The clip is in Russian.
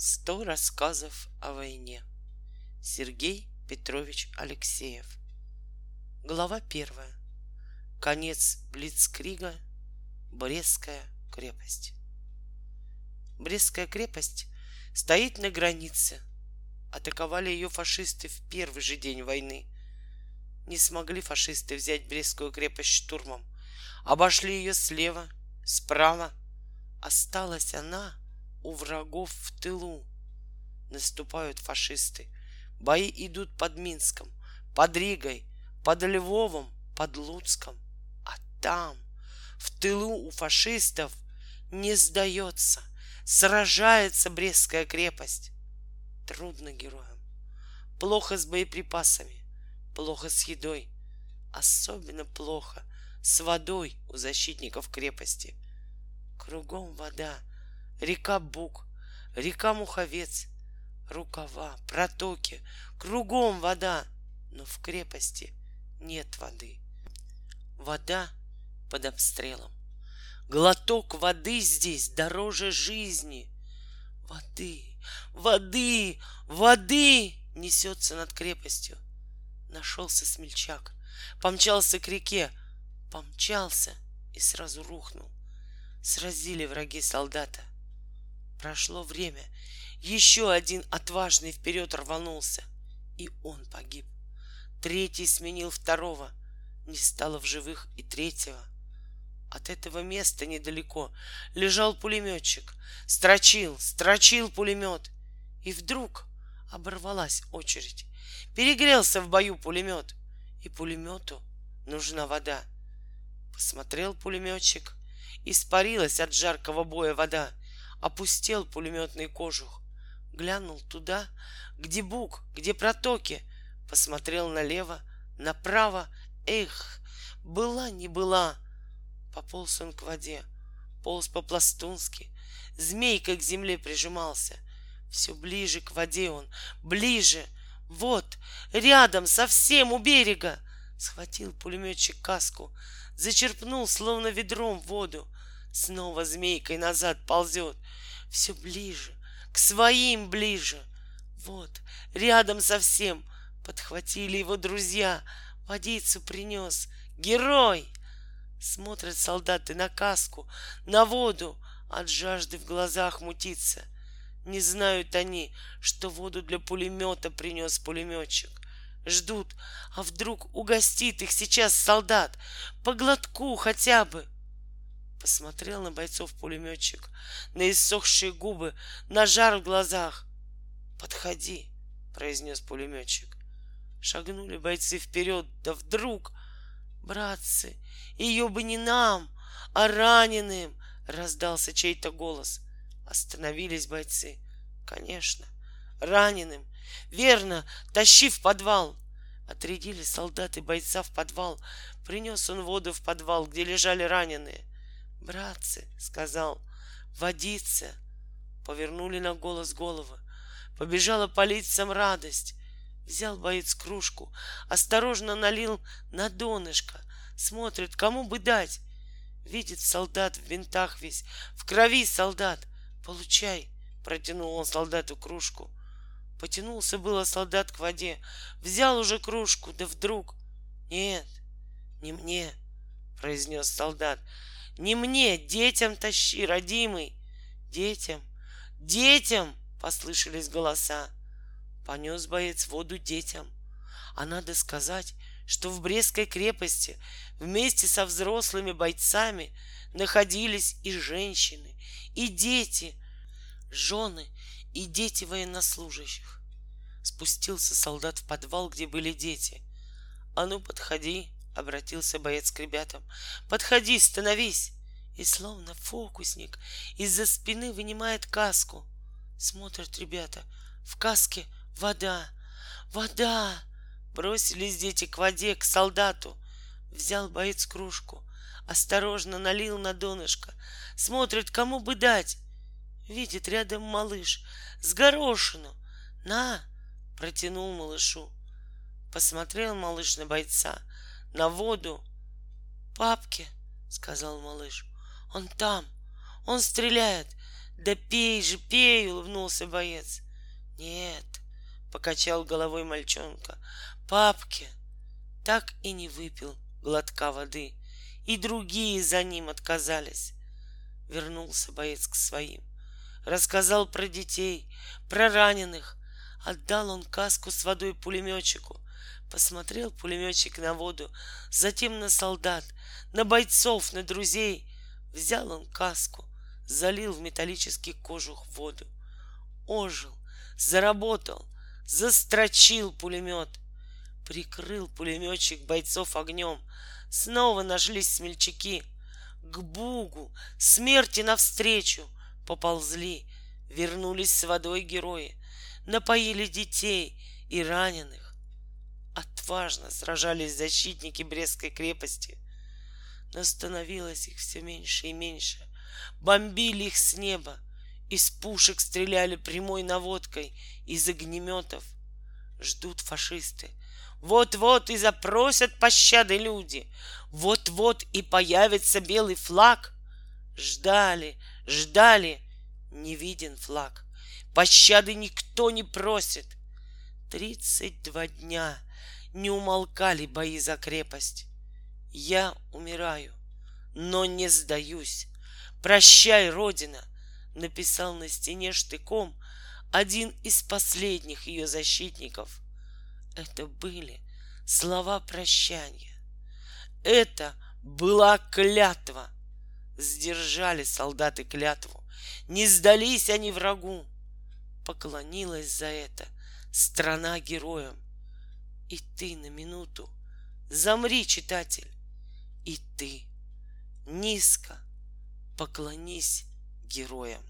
Сто рассказов о войне. Сергей Петрович Алексеев. Глава первая. Конец Блицкрига. Брестская крепость. Брестская крепость стоит на границе. Атаковали ее фашисты в первый же день войны. Не смогли фашисты взять Брестскую крепость штурмом. Обошли ее слева, справа. Осталась она — у врагов в тылу. Наступают фашисты. Бои идут под Минском, под Ригой, под Львовом, под Луцком. А там, в тылу у фашистов, не сдается, сражается Брестская крепость. Трудно героям. Плохо с боеприпасами, плохо с едой. Особенно плохо с водой у защитников крепости. Кругом вода, река Буг, река Муховец, рукава, протоки, кругом вода, но в крепости нет воды. Вода под обстрелом. Глоток воды здесь дороже жизни. Воды, воды, воды несется над крепостью. Нашелся смельчак, помчался к реке, помчался и сразу рухнул. Сразили враги солдата — Прошло время. Еще один отважный вперед рванулся. И он погиб. Третий сменил второго. Не стало в живых и третьего. От этого места недалеко лежал пулеметчик. Строчил, строчил пулемет. И вдруг оборвалась очередь. Перегрелся в бою пулемет. И пулемету нужна вода. Посмотрел пулеметчик. Испарилась от жаркого боя вода опустел пулеметный кожух, глянул туда, где бук, где протоки, посмотрел налево, направо, эх, была не была. Пополз он к воде, полз по-пластунски, змейкой к земле прижимался. Все ближе к воде он, ближе, вот, рядом, совсем у берега. Схватил пулеметчик каску, зачерпнул, словно ведром, воду, Снова змейкой назад ползет. Все ближе, к своим ближе. Вот, рядом совсем. Подхватили его друзья. Водицу принес. Герой! Смотрят солдаты на каску, на воду. От жажды в глазах мутится. Не знают они, что воду для пулемета принес пулеметчик. Ждут, а вдруг угостит их сейчас солдат по глотку хотя бы — Посмотрел на бойцов пулеметчик, на иссохшие губы, на жар в глазах. «Подходи», — произнес пулеметчик. Шагнули бойцы вперед, да вдруг... «Братцы, ее бы не нам, а раненым!» — раздался чей-то голос. Остановились бойцы. «Конечно, раненым! Верно, тащи в подвал!» Отрядили солдаты бойца в подвал. Принес он воду в подвал, где лежали раненые. «Братцы», — сказал, — «водиться». Повернули на голос головы. Побежала по лицам радость. Взял боец кружку, осторожно налил на донышко. Смотрит, кому бы дать. Видит солдат в винтах весь, в крови солдат. Получай, протянул он солдату кружку. Потянулся было солдат к воде, взял уже кружку, да вдруг... Нет, не мне, произнес солдат, не мне, детям тащи, родимый. Детям, детям, послышались голоса. Понес боец воду детям. А надо сказать, что в Брестской крепости вместе со взрослыми бойцами находились и женщины, и дети, жены и дети военнослужащих. Спустился солдат в подвал, где были дети. А ну, подходи, Обратился боец к ребятам. Подходи, становись! И словно фокусник из-за спины вынимает каску. Смотрят ребята. В каске вода. Вода! Бросились дети к воде, к солдату. Взял боец кружку. Осторожно налил на донышко. Смотрит, кому бы дать. Видит рядом малыш с горошину. На! Протянул малышу. Посмотрел малыш на бойца — на воду. Папке, сказал малыш, он там, он стреляет. Да пей же, пей, улыбнулся боец. Нет, покачал головой мальчонка. Папке так и не выпил глотка воды, и другие за ним отказались. Вернулся боец к своим. Рассказал про детей, про раненых. Отдал он каску с водой пулеметчику. Посмотрел пулеметчик на воду, затем на солдат, на бойцов, на друзей. Взял он каску, залил в металлический кожух воду. Ожил, заработал, застрочил пулемет. Прикрыл пулеметчик бойцов огнем. Снова нашлись смельчаки. К Бугу, смерти навстречу поползли. Вернулись с водой герои. Напоили детей и раненых. Отважно сражались защитники Брестской крепости. Но становилось их все меньше и меньше. Бомбили их с неба. Из пушек стреляли прямой наводкой, из огнеметов. Ждут фашисты. Вот-вот и запросят пощады люди. Вот-вот и появится белый флаг. Ждали, ждали, не виден флаг. Пощады никто не просит. Тридцать два дня не умолкали бои за крепость. Я умираю, но не сдаюсь. Прощай, Родина, написал на стене штыком один из последних ее защитников. Это были слова прощания. Это была клятва. Сдержали солдаты клятву. Не сдались они врагу. Поклонилась за это страна героям. И ты на минуту замри, читатель, и ты низко поклонись героям.